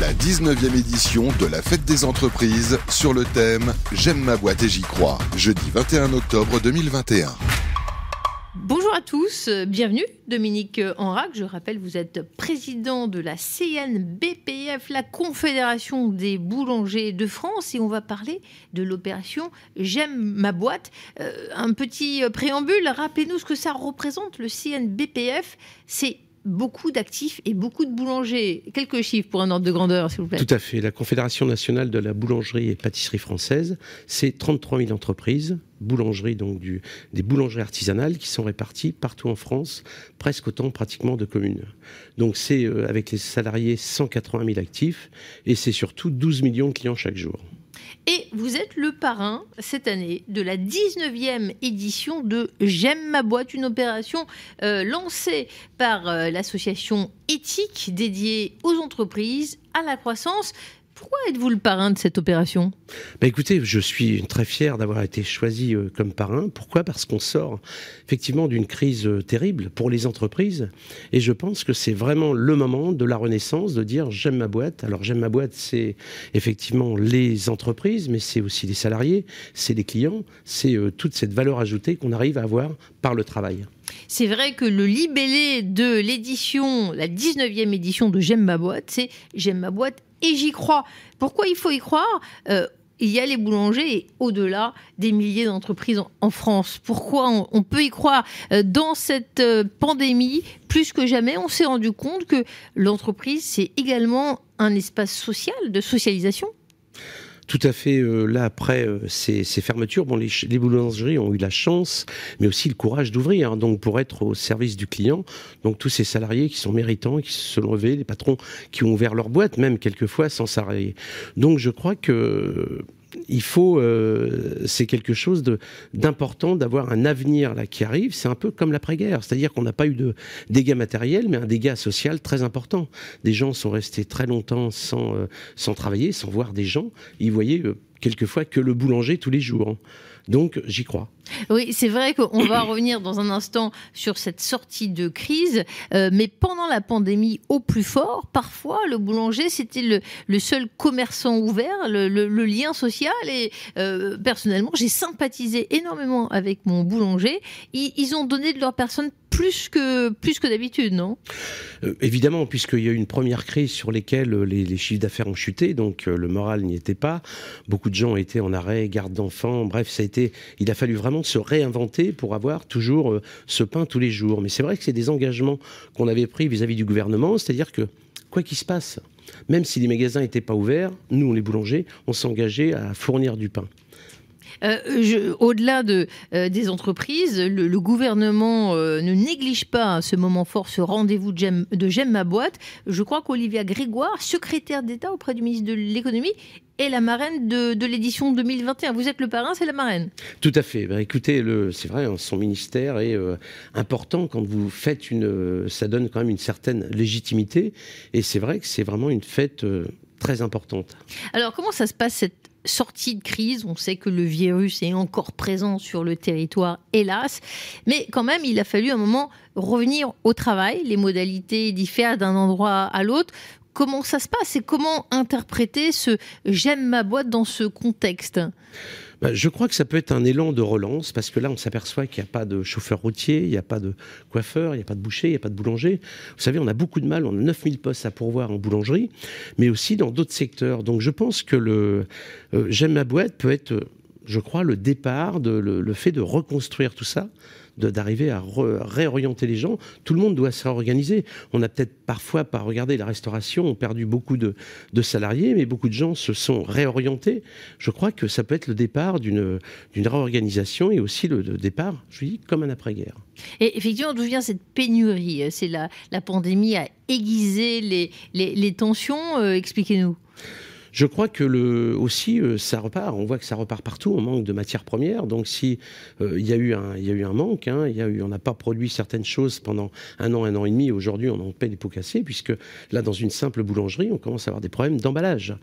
La 19e édition de la Fête des entreprises sur le thème J'aime ma boîte et j'y crois, jeudi 21 octobre 2021. Bonjour à tous, bienvenue Dominique Enrac. Je rappelle, vous êtes président de la CNBPF, la Confédération des boulangers de France, et on va parler de l'opération J'aime ma boîte. Euh, un petit préambule, rappelez-nous ce que ça représente, le CNBPF. C'est beaucoup d'actifs et beaucoup de boulangers. Quelques chiffres pour un ordre de grandeur, s'il vous plaît. Tout à fait. La Confédération nationale de la boulangerie et pâtisserie française, c'est 33 000 entreprises, boulangeries, donc des boulangeries artisanales qui sont réparties partout en France, presque autant pratiquement de communes. Donc c'est euh, avec les salariés 180 000 actifs et c'est surtout 12 millions de clients chaque jour. Et vous êtes le parrain cette année de la 19e édition de J'aime ma boîte, une opération euh, lancée par euh, l'association éthique dédiée aux entreprises, à la croissance. Pourquoi êtes-vous le parrain de cette opération? Bah Écoutez, je suis très fier d'avoir été choisi euh, comme parrain. Pourquoi? Parce qu'on sort effectivement d'une crise euh, terrible pour les entreprises. Et je pense que c'est vraiment le moment de la renaissance, de dire j'aime ma boîte. Alors j'aime ma boîte, c'est effectivement les entreprises, mais c'est aussi les salariés, c'est les clients, c'est euh, toute cette valeur ajoutée qu'on arrive à avoir par le travail. C'est vrai que le libellé de l'édition, la 19e édition de J'aime ma boîte, c'est J'aime ma boîte et j'y crois. Pourquoi il faut y croire? Euh, il y a les boulangers et au-delà des milliers d'entreprises en, France. Pourquoi on, peut y croire? Euh, Dans cette euh, pandémie, plus que jamais, on s'est rendu compte que l'entreprise, c'est également un espace social, de socialisation tout à fait. Euh, là, après euh, ces, fermetures, bon, les, boulangeries ont eu la chance, mais aussi le courage d'ouvrir, hein, donc pour être au service du client. Donc tous ces salariés qui sont méritants, qui se sont levés, les patrons qui ont ouvert leur boîte, même quelquefois sans salariés. Donc je crois que il faut, euh, c'est quelque chose d'important d'avoir un avenir là qui arrive. C'est un peu comme l'après-guerre, c'est-à-dire qu'on n'a pas eu de dégâts matériels, mais un dégât social très important. Des gens sont restés très longtemps sans, euh, sans travailler, sans voir des gens. Ils voyaient euh, quelquefois que le boulanger tous les jours. Donc j'y crois. Oui, c'est vrai qu'on va revenir dans un instant sur cette sortie de crise, euh, mais pendant la pandémie au plus fort, parfois le boulanger c'était le, seul commerçant ouvert, le, lien social et euh, personnellement j'ai sympathisé énormément avec mon boulanger. ils ont donné de leur personne plus que, plus que d'habitude, non? Euh, Évidemment, puisqu'il y a eu une première crise sur lesquelles euh, les, chiffres d'affaires ont chuté, donc le moral n'y était pas. Beaucoup de gens étaient en arrêt, garde d'enfants. Bref, ça a été, il a fallu vraiment se réinventer pour avoir toujours ce pain tous les jours. Mais c'est vrai que c'est des engagements qu'on avait pris vis-à-vis du gouvernement, c'est-à-dire que quoi qu'il se passe, même si les magasins n'étaient pas ouverts, nous, les boulangers, on s'engageait à fournir du pain. Euh, au-delà de, euh, des entreprises, le, gouvernement euh, ne néglige pas à ce moment fort, ce rendez-vous de J'aime ma boîte. Je crois qu'Olivia Grégoire, secrétaire d'État auprès du ministre de l'économie, est la marraine de, l'édition 2021. Vous êtes le parrain, c'est la marraine. Tout à fait. Ben, écoutez, c'est vrai, hein, son ministère est important quand vous faites une. ça donne quand même une certaine légitimité. Et c'est vrai que c'est vraiment une fête très importante. Alors, comment ça se passe cette sortie de crise. On sait que le virus est encore présent sur le territoire, hélas. Mais quand même, il a fallu un moment revenir au travail. Les modalités diffèrent d'un endroit à l'autre. Comment ça se passe et comment interpréter ce j'aime ma boîte dans ce contexte? Bah, je crois que ça peut être un élan de relance parce que là, on s'aperçoit qu'il n'y a pas de chauffeur routier, il n'y a pas de coiffeur, il n'y a pas de boucher, il n'y a pas de boulanger. Vous savez, on a beaucoup de mal, on a 9000 postes à pourvoir en boulangerie, mais aussi dans d'autres secteurs. Donc je pense que le euh, J'aime ma boîte peut être, je crois, le départ, de, le fait de reconstruire tout ça d'arriver à réorienter les gens. Tout le monde doit se réorganiser. On a peut-être parfois, par regarder la restauration, on perdu beaucoup de, salariés, mais beaucoup de gens se sont réorientés. Je crois que ça peut être le départ d'une réorganisation et aussi le, départ, je dis, comme un après-guerre. Et effectivement, d'où vient cette pénurie? C'est la, la pandémie a aiguisé les, les, tensions. Euh, expliquez-nous. Je crois que aussi, euh, ça repart. On voit que ça repart partout. On manque de matières premières. Donc, si euh, il y a eu un, manque, hein, on n'a pas produit certaines choses pendant un an, un an et demi. Aujourd'hui, on en paie des pots cassés, puisque là, dans une simple boulangerie, on commence à avoir des problèmes d'emballage.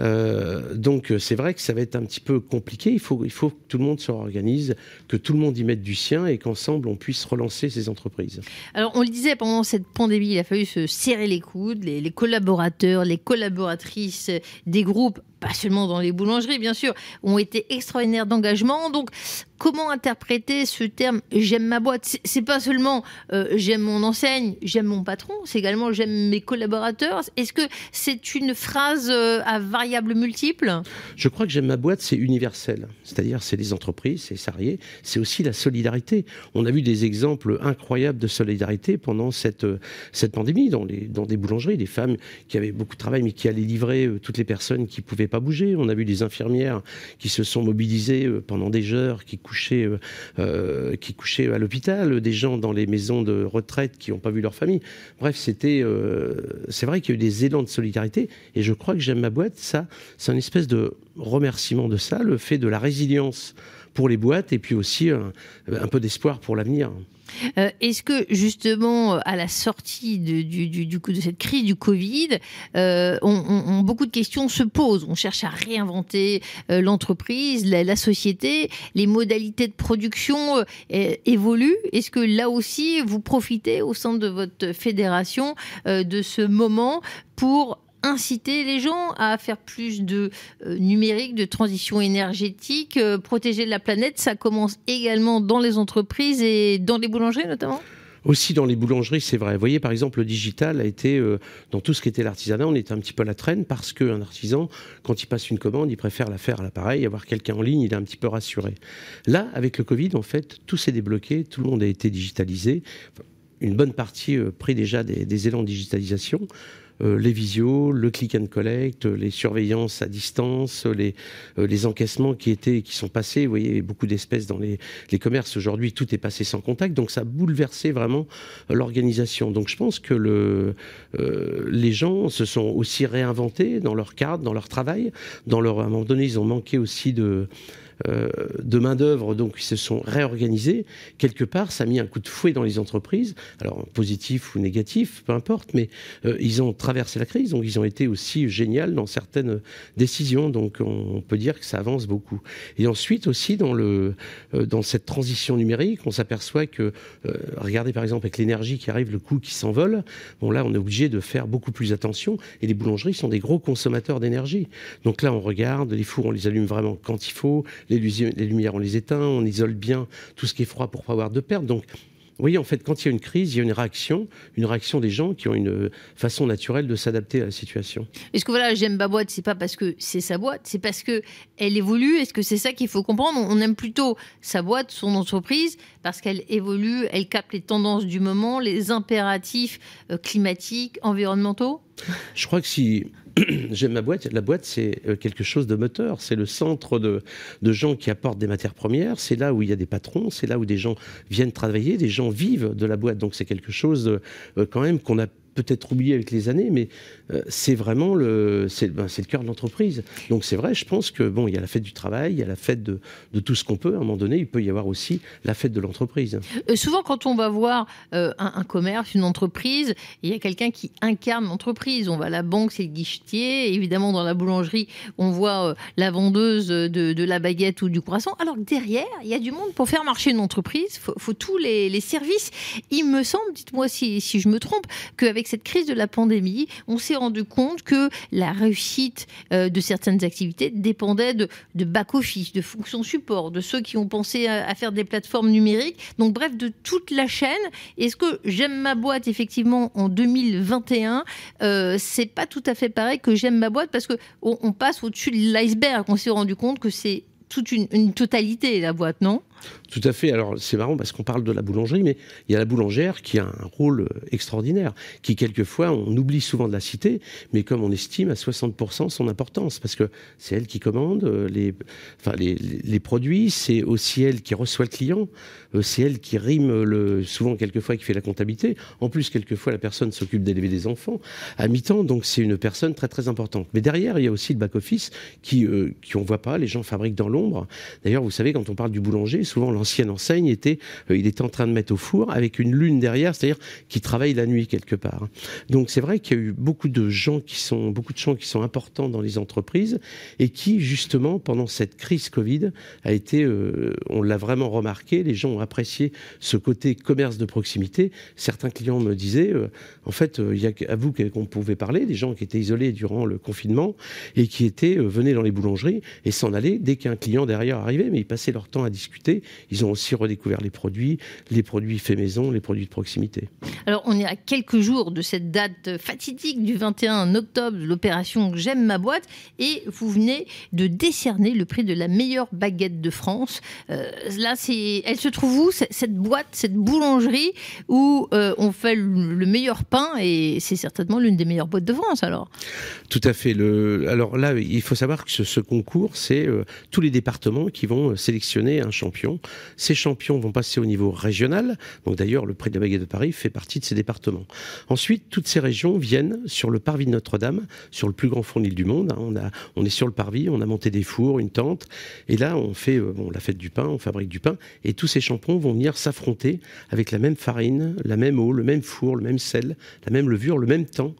Euh, donc, c'est vrai que ça va être un petit peu compliqué. Il faut, que tout le monde se réorganise, que tout le monde y mette du sien et qu'ensemble, on puisse relancer ces entreprises. Alors, on le disait pendant cette pandémie, il a fallu se serrer les coudes, les collaborateurs, les collaboratrices des groupes, pas seulement dans les boulangeries bien sûr, ont été extraordinaires d'engagement. Donc comment interpréter ce terme j'aime ma boîte C'est pas seulement euh, j'aime mon enseigne, j'aime mon patron, c'est également j'aime mes collaborateurs. Est-ce que c'est une phrase euh, à variables multiples? Je crois que j'aime ma boîte, c'est universel. C'est-à-dire c'est les entreprises, c'est les salariés, c'est aussi la solidarité. On a vu des exemples incroyables de solidarité pendant cette, euh, cette pandémie dans, les, dans des boulangeries, des femmes qui avaient beaucoup de travail mais qui allaient livrer toutes les personnes qui pouvaient pas bouger. On a vu des infirmières qui se sont mobilisées pendant des heures, qui couchaient, euh, euh, qui couchaient à l'hôpital, des gens dans les maisons de retraite qui n'ont pas vu leur famille. Bref, c'était, euh, c'est vrai qu'il y a eu des élans de solidarité, et je crois que j'aime ma boîte. Ça, c'est un espèce de remerciement de ça, le fait de la résilience pour les boîtes, et puis aussi un peu d'espoir pour l'avenir. Euh, est-ce que justement, à la sortie de, cette crise du Covid, euh, beaucoup de questions se posent. On cherche à réinventer euh, l'entreprise, la, société, les modalités de production évoluent. Est-ce que là aussi, vous profitez au sein de votre fédération de ce moment pour inciter les gens à faire plus de euh, numérique, de transition énergétique, euh, protéger la planète. Ça commence également dans les entreprises et dans les boulangeries notamment aussi dans les boulangeries, c'est vrai. Vous voyez, par exemple, le digital a été, euh, dans tout ce qui était l'artisanat, on était un petit peu à la traîne parce qu'un artisan, quand il passe une commande, il préfère la faire à l'appareil, avoir quelqu'un en ligne, il est un petit peu rassuré. Là, avec le Covid, en fait, tout s'est débloqué, tout le monde a été digitalisé. Une bonne partie pris déjà des, des élans de digitalisation. Euh, les visios, le click and collect, les surveillances à distance, les, euh, les encaissements qui étaient, qui sont passés. Vous voyez, beaucoup d'espèces dans les, les commerces aujourd'hui, tout est passé sans contact, donc ça a bouleversé vraiment l'organisation. Donc je pense que le, euh, les gens se sont aussi réinventés dans leur cadre, dans leur travail, dans leur à un moment donné, ils ont manqué aussi de de main-d'œuvre, donc ils se sont réorganisés. Quelque part, ça a mis un coup de fouet dans les entreprises, alors positif ou négatif, peu importe, mais euh, ils ont traversé la crise, donc ils ont été aussi géniaux dans certaines décisions, donc on, peut dire que ça avance beaucoup. Et ensuite aussi dans, le, euh, dans cette transition numérique, on s'aperçoit que, regardez par exemple avec l'énergie qui arrive, le coût qui s'envole, bon là on est obligé de faire beaucoup plus attention, et les boulangeries sont des gros consommateurs d'énergie. Donc là on regarde, les fours on les allume vraiment quand il faut, les, lumières, on les éteint, on isole bien tout ce qui est froid pour pas avoir de perte. Donc, vous voyez, en fait, quand il y a une crise, il y a une réaction, une réaction des gens qui ont une façon naturelle de s'adapter à la situation. Est-ce que voilà, j'aime ma boîte, c'est pas parce que c'est sa boîte, c'est parce que elle évolue. Est-ce que c'est ça qu'il faut comprendre? On aime plutôt sa boîte, son entreprise, parce qu'elle évolue, elle capte les tendances du moment, les impératifs euh, climatiques, environnementaux? Je crois que si j'aime ma boîte. La boîte, c'est euh, quelque chose de moteur. C'est le centre de, gens qui apportent des matières premières. C'est là où il y a des patrons. C'est là où des gens viennent travailler. Des gens vivent de la boîte. Donc c'est quelque chose euh, quand même qu'on a peut-être oublié avec les années, mais euh, c'est vraiment le, c'est, ben, le cœur de l'entreprise. Donc c'est vrai, je pense que bon, il y a la fête du travail, il y a la fête de, tout ce qu'on peut. À un moment donné, il peut y avoir aussi la fête de l'entreprise. Euh, souvent, quand on va voir euh, un, commerce, une entreprise, il y a quelqu'un qui incarne l'entreprise. On va à la banque, c'est le guichetier. Évidemment, dans la boulangerie, on voit la vendeuse de, la baguette ou du croissant. Alors derrière, il y a du monde pour faire marcher une entreprise. Il faut, tous les, services. Il me semble, dites-moi si je me trompe, qu'avec cette crise de la pandémie, on s'est rendu compte que la réussite euh, de certaines activités dépendait de, back-office, de fonctions support, de ceux qui ont pensé à, faire des plateformes numériques, donc bref, de toute la chaîne. Est-ce que j'aime ma boîte, effectivement, en 2021, euh, c'est pas tout à fait pareil que j'aime ma boîte parce qu'on on passe au-dessus de l'iceberg. On s'est rendu compte que c'est toute une totalité, la boîte, non? Tout à fait. Alors c'est marrant parce qu'on parle de la boulangerie, mais il y a la boulangère qui a un rôle euh, extraordinaire, qui quelquefois on oublie souvent de la citer, mais comme on estime à 60% son importance, parce que c'est elle qui commande euh, les, enfin, les, les produits, c'est aussi elle qui reçoit le client, euh, c'est elle qui rime le, souvent quelquefois qui fait la comptabilité. En plus, quelquefois la personne s'occupe d'élever des enfants à mi-temps, donc c'est une personne très très importante. Mais derrière, il y a aussi le back-office qui, euh, qui on voit pas, les gens fabriquent dans l'ombre. D'ailleurs, vous savez, quand on parle du boulanger, souvent l'ancienne enseigne était, euh, il était en train de mettre au four avec une lune derrière, c'est-à-dire qui travaille la nuit quelque part. Donc c'est vrai qu'il y a eu beaucoup de gens qui sont, beaucoup de gens qui sont importants dans les entreprises et qui justement pendant cette crise Covid a été, euh, on l'a vraiment remarqué, les gens ont apprécié ce côté commerce de proximité. Certains clients me disaient, euh, en fait, il y a à vous qu'on pouvait parler, des gens qui étaient isolés durant le confinement et qui étaient venaient dans les boulangeries et s'en allaient dès qu'un client derrière arrivait, mais ils passaient leur temps à discuter. Ils ont aussi redécouvert les produits, les produits faits maison, les produits de proximité. Alors, on est à quelques jours de cette date fatidique du 21 octobre, l'opération J'aime ma boîte, et vous venez de décerner le prix de la meilleure baguette de France. Euh, là, c'est, elle se trouve où cette boîte, cette boulangerie où euh, on fait le meilleur pain et c'est certainement l'une des meilleures boîtes de France. Alors? Tout à fait. Le, alors là, il faut savoir que ce, ce concours, c'est euh, tous les départements qui vont sélectionner un champion. Ces champions vont passer au niveau régional. Donc d'ailleurs, le prix de la baguette de Paris fait partie de ces départements. Ensuite, toutes ces régions viennent sur le parvis de Notre-Dame, sur le plus grand fournil du monde. Hein. On, est sur le parvis, on a monté des fours, une tente. Et là, on fait euh, la fête du pain, on fabrique du pain. Et tous ces champions vont venir s'affronter avec la même farine, la même eau, le même four, le même sel, la même levure, le même temps.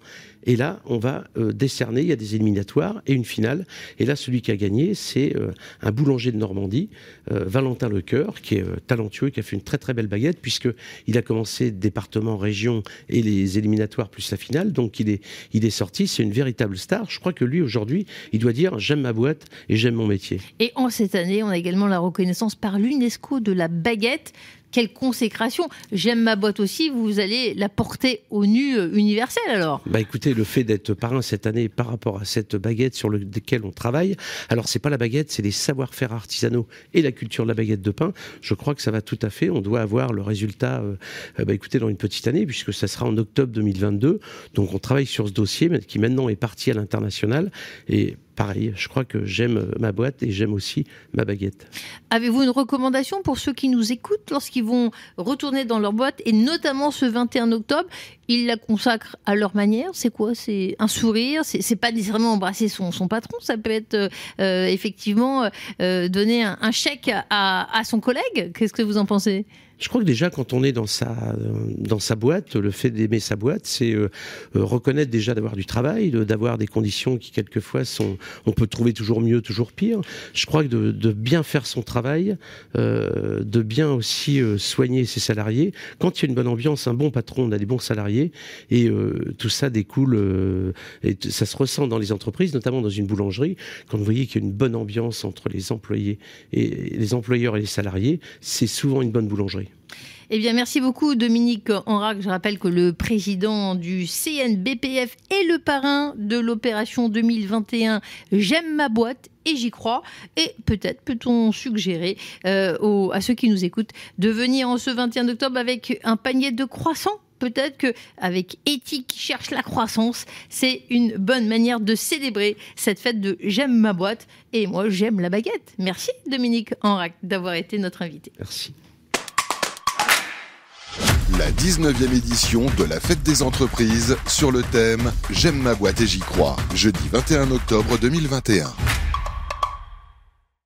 Et là, on va euh, décerner, il y a des éliminatoires et une finale. Et là, celui qui a gagné, c'est euh, un boulanger de Normandie, euh, Valentin Lecoeur, qui est talentueux, qui a fait une très très belle baguette, puisqu'il a commencé département, région et les éliminatoires plus la finale. Donc il est, il est sorti, c'est une véritable star. Je crois que lui, aujourd'hui, il doit dire j'aime ma boîte et j'aime mon métier. Et en cette année, on a également la reconnaissance par l'UNESCO de la baguette quelle consécration J'aime ma boîte aussi, vous allez la porter au nu euh, universel alors Bah écoutez, le fait d'être parrain cette année par rapport à cette baguette sur laquelle on travaille, alors c'est pas la baguette, c'est les savoir-faire artisanaux et la culture de la baguette de pain. Je crois que ça va tout à fait. On doit avoir le résultat, euh, euh, bah écoutez, dans une petite année, puisque ça sera en octobre 2022. Donc on travaille sur ce dossier qui maintenant est parti à l'international et pareil, je crois que j'aime ma boîte et j'aime aussi ma baguette. Avez-vous une recommandation pour ceux qui nous écoutent lorsqu'ils vont retourner dans leur boîte et notamment ce 21 octobre? Ils la consacrent à leur manière. C'est quoi? C'est un sourire? C'est pas nécessairement embrasser son, patron. Ça peut être euh, euh, effectivement euh, donner un, chèque à son collègue. Qu'est-ce que vous en pensez? Je crois que déjà quand on est dans sa boîte, le fait d'aimer sa boîte, c'est euh, euh, reconnaître déjà d'avoir du travail, d'avoir des conditions qui quelquefois sont, on peut trouver toujours mieux, toujours pire. Je crois que de, bien faire son travail, euh, de bien aussi soigner ses salariés. Quand il y a une bonne ambiance, un bon patron, on a des bons salariés, et tout ça découle et ça se ressent dans les entreprises, notamment dans une boulangerie. Quand vous voyez qu'il y a une bonne ambiance entre les employés et les employeurs et les salariés, c'est souvent une bonne boulangerie. Eh bien, merci beaucoup, Dominique Enrac. Je rappelle que le président du CNBPF est le parrain de l'opération 2021 J'aime ma boîte et j'y crois. Et peut-être peut-on suggérer euh, à ceux qui nous écoutent de venir en ce 21 octobre avec un panier de croissants peut-être que avec éthique qui cherche la croissance, c'est une bonne manière de célébrer cette fête de j'aime ma boîte et moi j'aime la baguette. Merci Dominique Enrac d'avoir été notre invité. Merci la 19e édition de la Fête des entreprises sur le thème J'aime ma boîte et j'y crois, jeudi 21 octobre 2021.